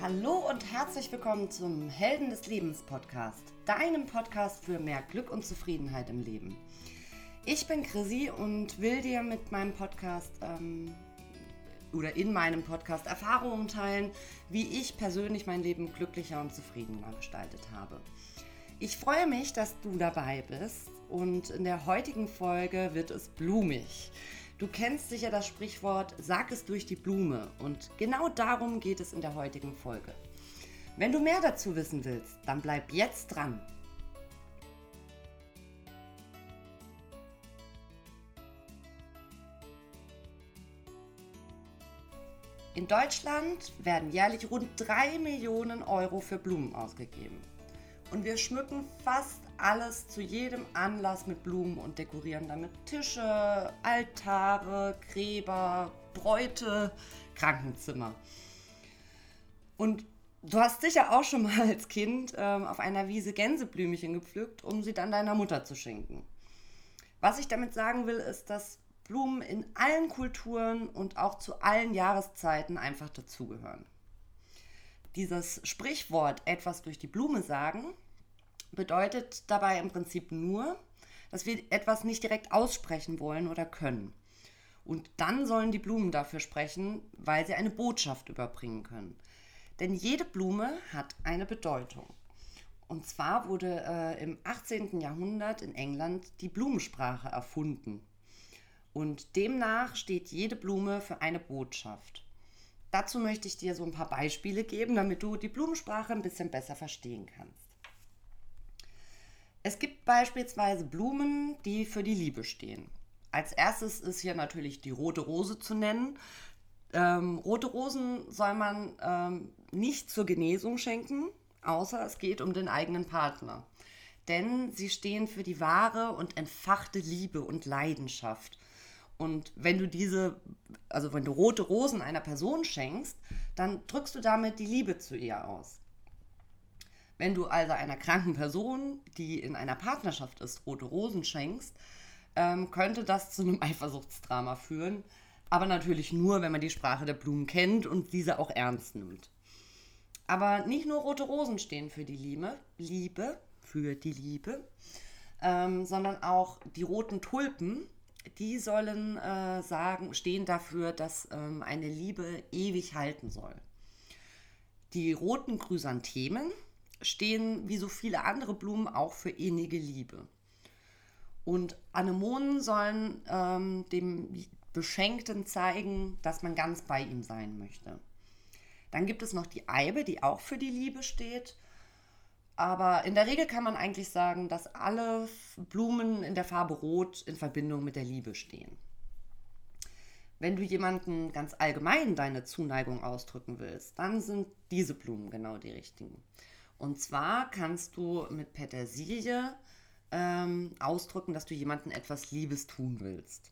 Hallo und herzlich willkommen zum Helden des Lebens Podcast, deinem Podcast für mehr Glück und Zufriedenheit im Leben. Ich bin Chrissy und will dir mit meinem Podcast ähm, oder in meinem Podcast Erfahrungen teilen, wie ich persönlich mein Leben glücklicher und zufriedener gestaltet habe. Ich freue mich, dass du dabei bist und in der heutigen Folge wird es blumig. Du kennst sicher das Sprichwort, sag es durch die Blume und genau darum geht es in der heutigen Folge. Wenn du mehr dazu wissen willst, dann bleib jetzt dran. In Deutschland werden jährlich rund 3 Millionen Euro für Blumen ausgegeben. Und wir schmücken fast alles zu jedem Anlass mit Blumen und dekorieren damit Tische, Altare, Gräber, Bräute, Krankenzimmer. Und du hast sicher auch schon mal als Kind ähm, auf einer Wiese Gänseblümchen gepflückt, um sie dann deiner Mutter zu schenken. Was ich damit sagen will, ist, dass Blumen in allen Kulturen und auch zu allen Jahreszeiten einfach dazugehören. Dieses Sprichwort etwas durch die Blume sagen bedeutet dabei im Prinzip nur, dass wir etwas nicht direkt aussprechen wollen oder können. Und dann sollen die Blumen dafür sprechen, weil sie eine Botschaft überbringen können. Denn jede Blume hat eine Bedeutung. Und zwar wurde äh, im 18. Jahrhundert in England die Blumensprache erfunden. Und demnach steht jede Blume für eine Botschaft. Dazu möchte ich dir so ein paar Beispiele geben, damit du die Blumensprache ein bisschen besser verstehen kannst. Es gibt beispielsweise Blumen, die für die Liebe stehen. Als erstes ist hier natürlich die rote Rose zu nennen. Ähm, rote Rosen soll man ähm, nicht zur Genesung schenken, außer es geht um den eigenen Partner. Denn sie stehen für die wahre und entfachte Liebe und Leidenschaft. Und wenn du diese, also wenn du rote Rosen einer Person schenkst, dann drückst du damit die Liebe zu ihr aus. Wenn du also einer kranken Person, die in einer Partnerschaft ist, rote Rosen schenkst, ähm, könnte das zu einem Eifersuchtsdrama führen. Aber natürlich nur, wenn man die Sprache der Blumen kennt und diese auch ernst nimmt. Aber nicht nur rote Rosen stehen für die Liebe, Liebe für die Liebe, ähm, sondern auch die roten Tulpen die sollen äh, sagen, stehen dafür, dass ähm, eine Liebe ewig halten soll. Die roten Chrysanthemen stehen wie so viele andere Blumen auch für innige Liebe. Und Anemonen sollen ähm, dem Beschenkten zeigen, dass man ganz bei ihm sein möchte. Dann gibt es noch die Eibe, die auch für die Liebe steht. Aber in der Regel kann man eigentlich sagen, dass alle Blumen in der Farbe Rot in Verbindung mit der Liebe stehen. Wenn du jemanden ganz allgemein deine Zuneigung ausdrücken willst, dann sind diese Blumen genau die richtigen. Und zwar kannst du mit Petersilie ähm, ausdrücken, dass du jemanden etwas Liebes tun willst.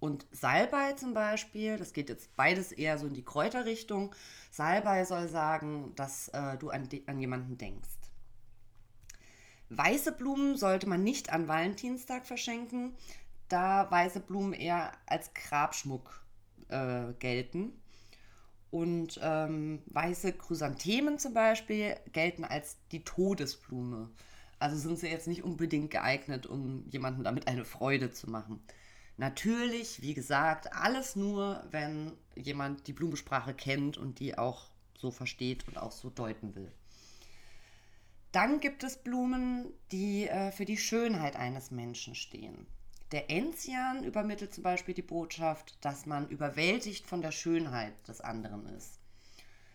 Und Salbei zum Beispiel, das geht jetzt beides eher so in die Kräuterrichtung. Salbei soll sagen, dass äh, du an, an jemanden denkst. Weiße Blumen sollte man nicht an Valentinstag verschenken, da weiße Blumen eher als Grabschmuck äh, gelten. Und ähm, weiße Chrysanthemen zum Beispiel gelten als die Todesblume. Also sind sie jetzt nicht unbedingt geeignet, um jemandem damit eine Freude zu machen. Natürlich, wie gesagt, alles nur, wenn jemand die Blumensprache kennt und die auch so versteht und auch so deuten will. Dann gibt es Blumen, die äh, für die Schönheit eines Menschen stehen. Der Enzian übermittelt zum Beispiel die Botschaft, dass man überwältigt von der Schönheit des anderen ist.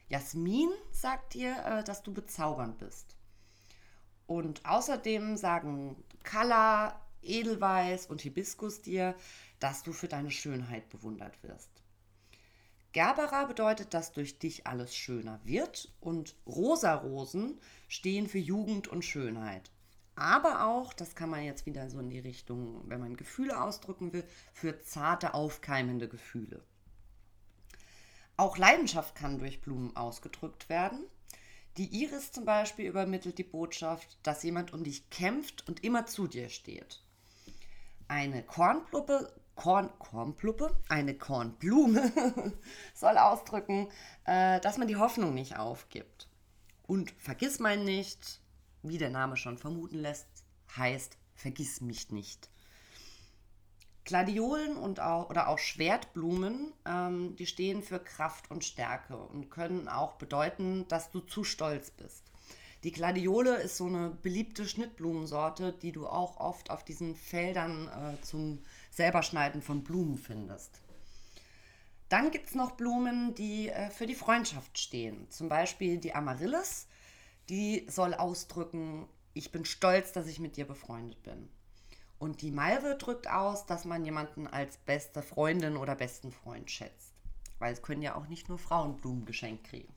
Jasmin sagt dir, äh, dass du bezaubernd bist. Und außerdem sagen Kala, Edelweiß und Hibiskus dir, dass du für deine Schönheit bewundert wirst. Gerbera bedeutet, dass durch dich alles schöner wird und Rosarosen stehen für Jugend und Schönheit. Aber auch, das kann man jetzt wieder so in die Richtung, wenn man Gefühle ausdrücken will, für zarte, aufkeimende Gefühle. Auch Leidenschaft kann durch Blumen ausgedrückt werden. Die Iris zum Beispiel übermittelt die Botschaft, dass jemand um dich kämpft und immer zu dir steht. Eine Kornblume, Korn, Kornpluppe, eine Kornblume soll ausdrücken, äh, dass man die Hoffnung nicht aufgibt. Und vergiss mein nicht, wie der Name schon vermuten lässt, heißt vergiss mich nicht. Gladiolen und auch, oder auch Schwertblumen, ähm, die stehen für Kraft und Stärke und können auch bedeuten, dass du zu stolz bist. Die Gladiole ist so eine beliebte Schnittblumensorte, die du auch oft auf diesen Feldern äh, zum Selberschneiden von Blumen findest. Dann gibt es noch Blumen, die äh, für die Freundschaft stehen. Zum Beispiel die Amaryllis, die soll ausdrücken, ich bin stolz, dass ich mit dir befreundet bin. Und die Malve drückt aus, dass man jemanden als beste Freundin oder besten Freund schätzt. Weil es können ja auch nicht nur Frauen Blumen geschenkt kriegen.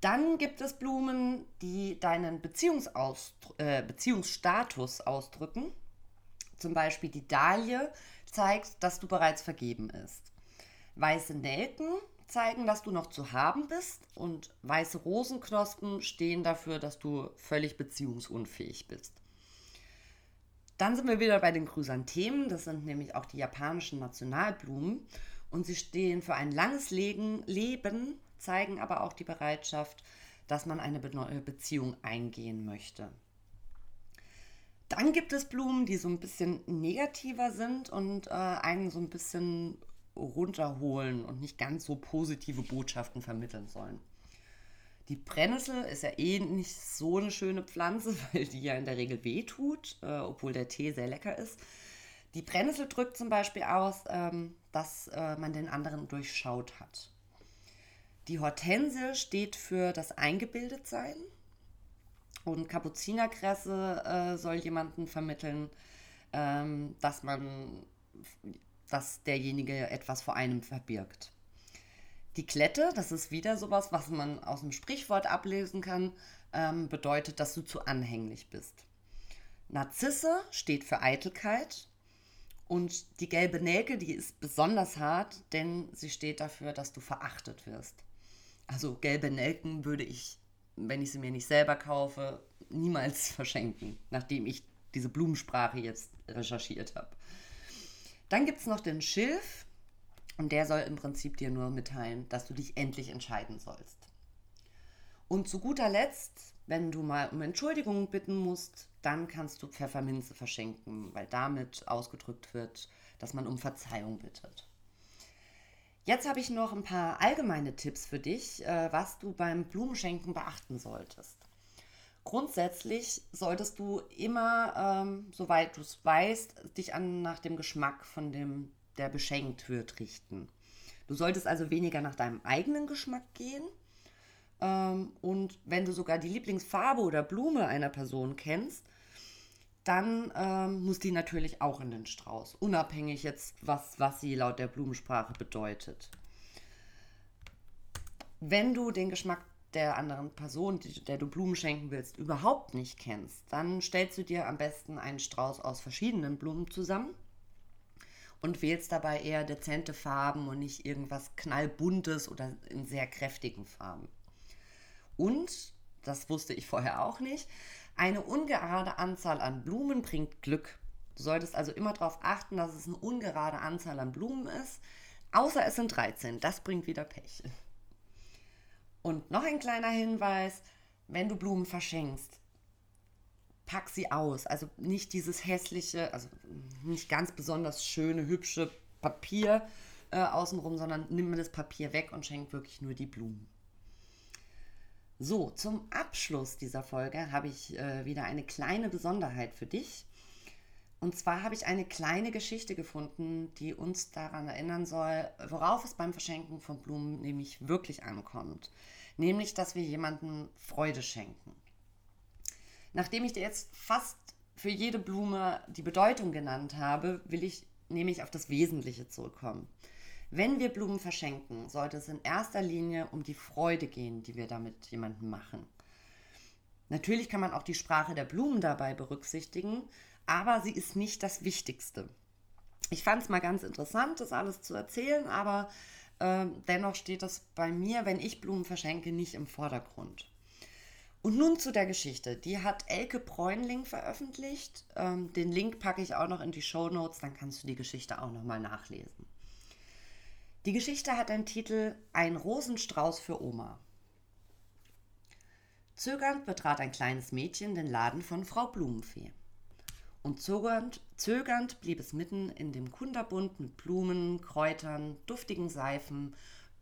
Dann gibt es Blumen, die deinen äh, Beziehungsstatus ausdrücken. Zum Beispiel die Dahlie zeigt, dass du bereits vergeben ist. Weiße Nelken zeigen, dass du noch zu haben bist. Und weiße Rosenknospen stehen dafür, dass du völlig beziehungsunfähig bist. Dann sind wir wieder bei den Chrysanthemen. Das sind nämlich auch die japanischen Nationalblumen. Und sie stehen für ein langes Leben, zeigen aber auch die Bereitschaft, dass man eine Be Beziehung eingehen möchte. Dann gibt es Blumen, die so ein bisschen negativer sind und äh, einen so ein bisschen runterholen und nicht ganz so positive Botschaften vermitteln sollen. Die Brennnessel ist ja eh nicht so eine schöne Pflanze, weil die ja in der Regel wehtut, äh, obwohl der Tee sehr lecker ist. Die Brennnessel drückt zum Beispiel aus, ähm, dass äh, man den anderen durchschaut hat. Die Hortensie steht für das Eingebildetsein und Kapuzinerkresse äh, soll jemanden vermitteln, ähm, dass man, dass derjenige etwas vor einem verbirgt. Die Klette, das ist wieder sowas, was man aus dem Sprichwort ablesen kann, ähm, bedeutet, dass du zu anhänglich bist. Narzisse steht für Eitelkeit und die gelbe Nelke, die ist besonders hart, denn sie steht dafür, dass du verachtet wirst. Also gelbe Nelken würde ich, wenn ich sie mir nicht selber kaufe, niemals verschenken, nachdem ich diese Blumensprache jetzt recherchiert habe. Dann gibt es noch den Schilf. Und der soll im Prinzip dir nur mitteilen, dass du dich endlich entscheiden sollst. Und zu guter Letzt, wenn du mal um Entschuldigung bitten musst, dann kannst du Pfefferminze verschenken, weil damit ausgedrückt wird, dass man um Verzeihung bittet. Jetzt habe ich noch ein paar allgemeine Tipps für dich, äh, was du beim Blumenschenken beachten solltest. Grundsätzlich solltest du immer, ähm, soweit du es weißt, dich an, nach dem Geschmack von dem der beschenkt wird, richten. Du solltest also weniger nach deinem eigenen Geschmack gehen. Ähm, und wenn du sogar die Lieblingsfarbe oder Blume einer Person kennst, dann ähm, muss die natürlich auch in den Strauß, unabhängig jetzt, was, was sie laut der Blumensprache bedeutet. Wenn du den Geschmack der anderen Person, die, der du Blumen schenken willst, überhaupt nicht kennst, dann stellst du dir am besten einen Strauß aus verschiedenen Blumen zusammen und wählst dabei eher dezente Farben und nicht irgendwas knallbuntes oder in sehr kräftigen Farben. Und, das wusste ich vorher auch nicht, eine ungerade Anzahl an Blumen bringt Glück. Du solltest also immer darauf achten, dass es eine ungerade Anzahl an Blumen ist, außer es sind 13. Das bringt wieder Pech. Und noch ein kleiner Hinweis, wenn du Blumen verschenkst, pack sie aus. Also nicht dieses hässliche, also nicht ganz besonders schöne, hübsche Papier äh, außenrum, sondern nimm mir das Papier weg und schenk wirklich nur die Blumen. So, zum Abschluss dieser Folge habe ich äh, wieder eine kleine Besonderheit für dich. Und zwar habe ich eine kleine Geschichte gefunden, die uns daran erinnern soll, worauf es beim Verschenken von Blumen nämlich wirklich ankommt. Nämlich, dass wir jemandem Freude schenken. Nachdem ich dir jetzt fast für jede Blume die Bedeutung genannt habe, will ich nämlich auf das Wesentliche zurückkommen. Wenn wir Blumen verschenken, sollte es in erster Linie um die Freude gehen, die wir damit jemandem machen. Natürlich kann man auch die Sprache der Blumen dabei berücksichtigen, aber sie ist nicht das Wichtigste. Ich fand es mal ganz interessant, das alles zu erzählen, aber äh, dennoch steht das bei mir, wenn ich Blumen verschenke, nicht im Vordergrund. Und nun zu der Geschichte. Die hat Elke Bräunling veröffentlicht. Ähm, den Link packe ich auch noch in die Show Notes, dann kannst du die Geschichte auch nochmal nachlesen. Die Geschichte hat den Titel Ein Rosenstrauß für Oma. Zögernd betrat ein kleines Mädchen den Laden von Frau Blumenfee. Und zögernd, zögernd blieb es mitten in dem Kunderbund mit Blumen, Kräutern, duftigen Seifen,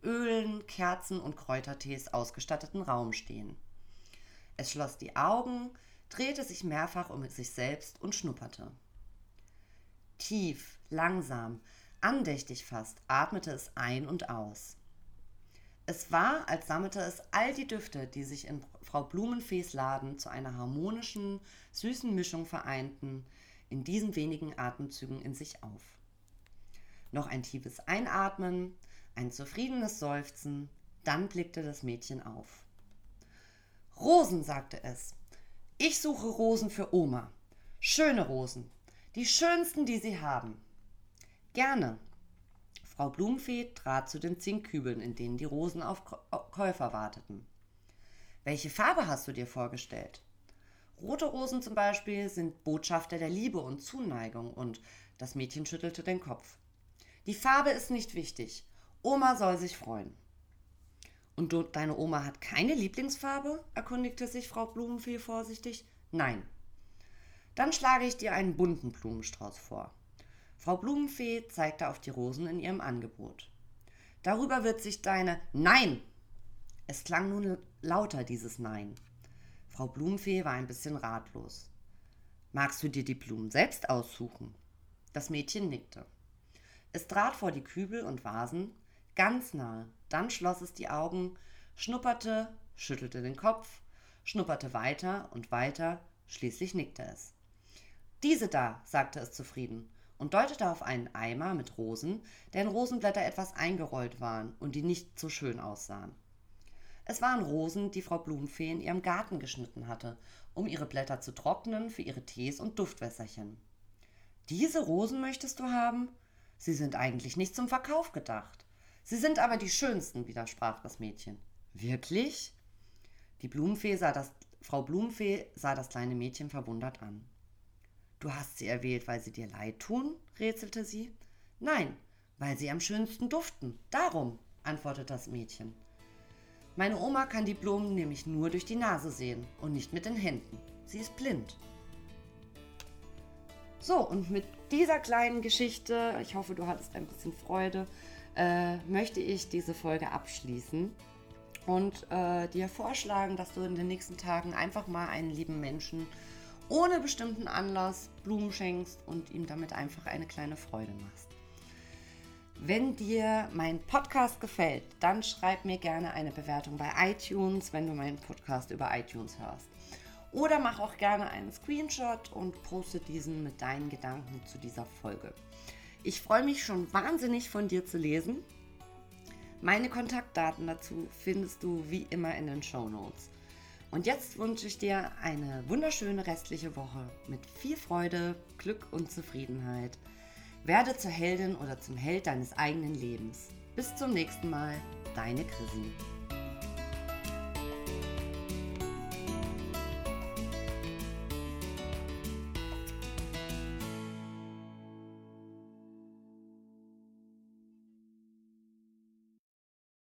Ölen, Kerzen und Kräutertees ausgestatteten Raum stehen. Es schloss die Augen, drehte sich mehrfach um sich selbst und schnupperte. Tief, langsam, andächtig fast, atmete es ein und aus. Es war, als sammelte es all die Düfte, die sich in Frau Blumenfees Laden zu einer harmonischen, süßen Mischung vereinten, in diesen wenigen Atemzügen in sich auf. Noch ein tiefes Einatmen, ein zufriedenes Seufzen, dann blickte das Mädchen auf. Rosen, sagte es. Ich suche Rosen für Oma. Schöne Rosen. Die schönsten, die Sie haben. Gerne. Frau Blumenfee trat zu den Zinkkübeln, in denen die Rosen auf Käufer warteten. Welche Farbe hast du dir vorgestellt? Rote Rosen zum Beispiel sind Botschafter der Liebe und Zuneigung und das Mädchen schüttelte den Kopf. Die Farbe ist nicht wichtig. Oma soll sich freuen. Und du, deine Oma hat keine Lieblingsfarbe? erkundigte sich Frau Blumenfee vorsichtig. Nein. Dann schlage ich dir einen bunten Blumenstrauß vor. Frau Blumenfee zeigte auf die Rosen in ihrem Angebot. Darüber wird sich deine Nein! Es klang nun lauter, dieses Nein. Frau Blumenfee war ein bisschen ratlos. Magst du dir die Blumen selbst aussuchen? Das Mädchen nickte. Es trat vor die Kübel und Vasen, ganz nahe. Dann schloss es die Augen, schnupperte, schüttelte den Kopf, schnupperte weiter und weiter, schließlich nickte es. Diese da, sagte es zufrieden und deutete auf einen Eimer mit Rosen, deren Rosenblätter etwas eingerollt waren und die nicht so schön aussahen. Es waren Rosen, die Frau Blumenfee in ihrem Garten geschnitten hatte, um ihre Blätter zu trocknen für ihre Tees und Duftwässerchen. Diese Rosen möchtest du haben? Sie sind eigentlich nicht zum Verkauf gedacht. Sie sind aber die schönsten, widersprach das Mädchen. Wirklich? Die Blumenfee sah das, Frau Blumenfee sah das kleine Mädchen verwundert an. Du hast sie erwählt, weil sie dir leid tun? rätselte sie. Nein, weil sie am schönsten duften. Darum, antwortete das Mädchen. Meine Oma kann die Blumen nämlich nur durch die Nase sehen und nicht mit den Händen. Sie ist blind. So, und mit dieser kleinen Geschichte, ich hoffe, du hattest ein bisschen Freude, äh, möchte ich diese Folge abschließen und äh, dir vorschlagen, dass du in den nächsten Tagen einfach mal einen lieben Menschen ohne bestimmten Anlass Blumen schenkst und ihm damit einfach eine kleine Freude machst. Wenn dir mein Podcast gefällt, dann schreib mir gerne eine Bewertung bei iTunes, wenn du meinen Podcast über iTunes hörst. Oder mach auch gerne einen Screenshot und poste diesen mit deinen Gedanken zu dieser Folge. Ich freue mich schon wahnsinnig von dir zu lesen. Meine Kontaktdaten dazu findest du wie immer in den Show Notes. Und jetzt wünsche ich dir eine wunderschöne restliche Woche mit viel Freude, Glück und Zufriedenheit. Werde zur Heldin oder zum Held deines eigenen Lebens. Bis zum nächsten Mal, deine Chrissy.